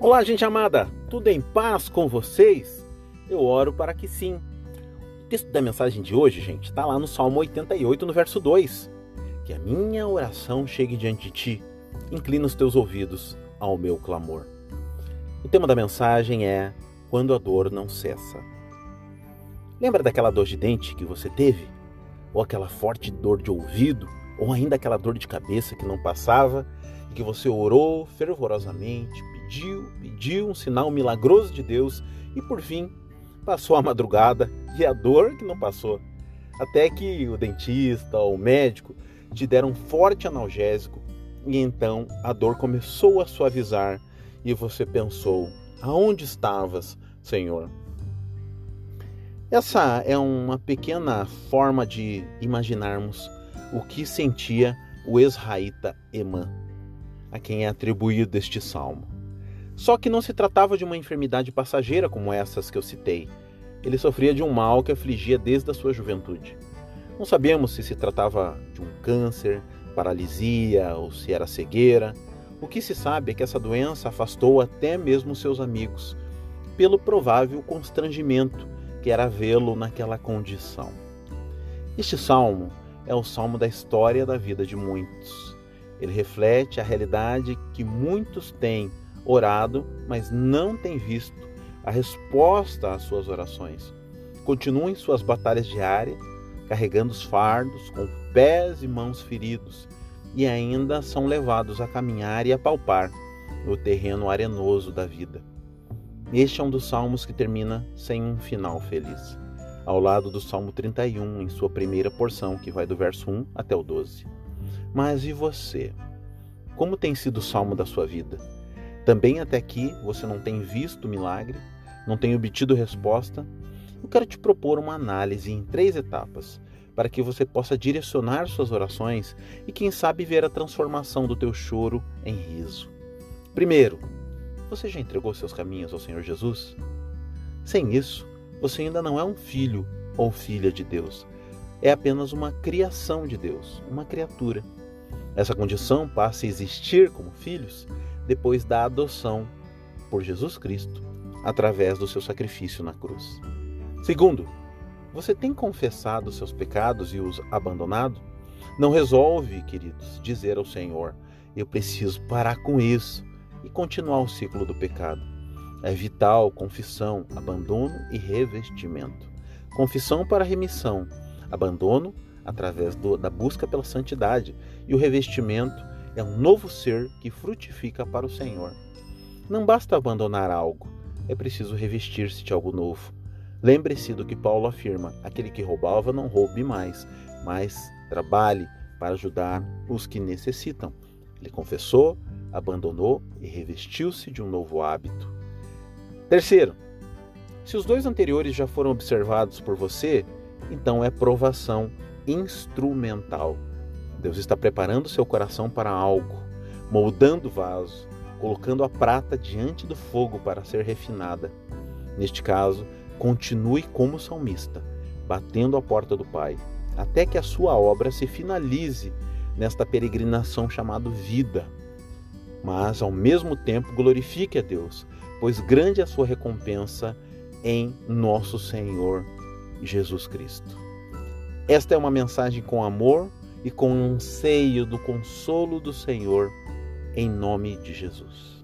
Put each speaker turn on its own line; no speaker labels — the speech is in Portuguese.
Olá, gente amada, tudo em paz com vocês? Eu oro para que sim. O texto da mensagem de hoje, gente, está lá no Salmo 88, no verso 2. Que a minha oração chegue diante de ti, inclina os teus ouvidos ao meu clamor. O tema da mensagem é Quando a dor não cessa. Lembra daquela dor de dente que você teve? Ou aquela forte dor de ouvido? Ou ainda aquela dor de cabeça que não passava e que você orou fervorosamente, pediu, pediu um sinal milagroso de Deus e por fim passou a madrugada e a dor que não passou. Até que o dentista ou o médico te deram um forte analgésico e então a dor começou a suavizar e você pensou: aonde estavas, Senhor? Essa é uma pequena forma de imaginarmos o que sentia o israelita Emã, a quem é atribuído este salmo. Só que não se tratava de uma enfermidade passageira como essas que eu citei. Ele sofria de um mal que afligia desde a sua juventude. Não sabemos se se tratava de um câncer, paralisia ou se era cegueira. O que se sabe é que essa doença afastou até mesmo seus amigos, pelo provável constrangimento que era vê-lo naquela condição. Este salmo é o salmo da história da vida de muitos. Ele reflete a realidade que muitos têm orado, mas não tem visto a resposta às suas orações. Continuam em suas batalhas diárias, carregando os fardos, com pés e mãos feridos, e ainda são levados a caminhar e a palpar no terreno arenoso da vida. Este é um dos salmos que termina sem um final feliz, ao lado do Salmo 31, em sua primeira porção, que vai do verso 1 até o 12. Mas e você? Como tem sido o salmo da sua vida? Também até aqui você não tem visto milagre, não tem obtido resposta. Eu quero te propor uma análise em três etapas para que você possa direcionar suas orações e, quem sabe, ver a transformação do teu choro em riso. Primeiro, você já entregou seus caminhos ao Senhor Jesus? Sem isso, você ainda não é um filho ou filha de Deus. É apenas uma criação de Deus, uma criatura. Essa condição passa a existir como filhos depois da adoção por Jesus Cristo através do seu sacrifício na cruz. Segundo, você tem confessado seus pecados e os abandonado? Não resolve, queridos, dizer ao Senhor: Eu preciso parar com isso e continuar o ciclo do pecado. É vital confissão, abandono e revestimento. Confissão para remissão, abandono através do, da busca pela santidade e o revestimento é um novo ser que frutifica para o Senhor. Não basta abandonar algo, é preciso revestir-se de algo novo. Lembre-se do que Paulo afirma: aquele que roubava não roube mais, mas trabalhe para ajudar os que necessitam. Ele confessou, abandonou e revestiu-se de um novo hábito. Terceiro, se os dois anteriores já foram observados por você, então é provação instrumental. Deus está preparando seu coração para algo, moldando o vaso, colocando a prata diante do fogo para ser refinada. Neste caso, continue como salmista, batendo a porta do Pai, até que a sua obra se finalize nesta peregrinação chamada vida. Mas, ao mesmo tempo, glorifique a Deus, pois grande é a sua recompensa em nosso Senhor Jesus Cristo. Esta é uma mensagem com amor e com um anseio do consolo do Senhor, em nome de Jesus.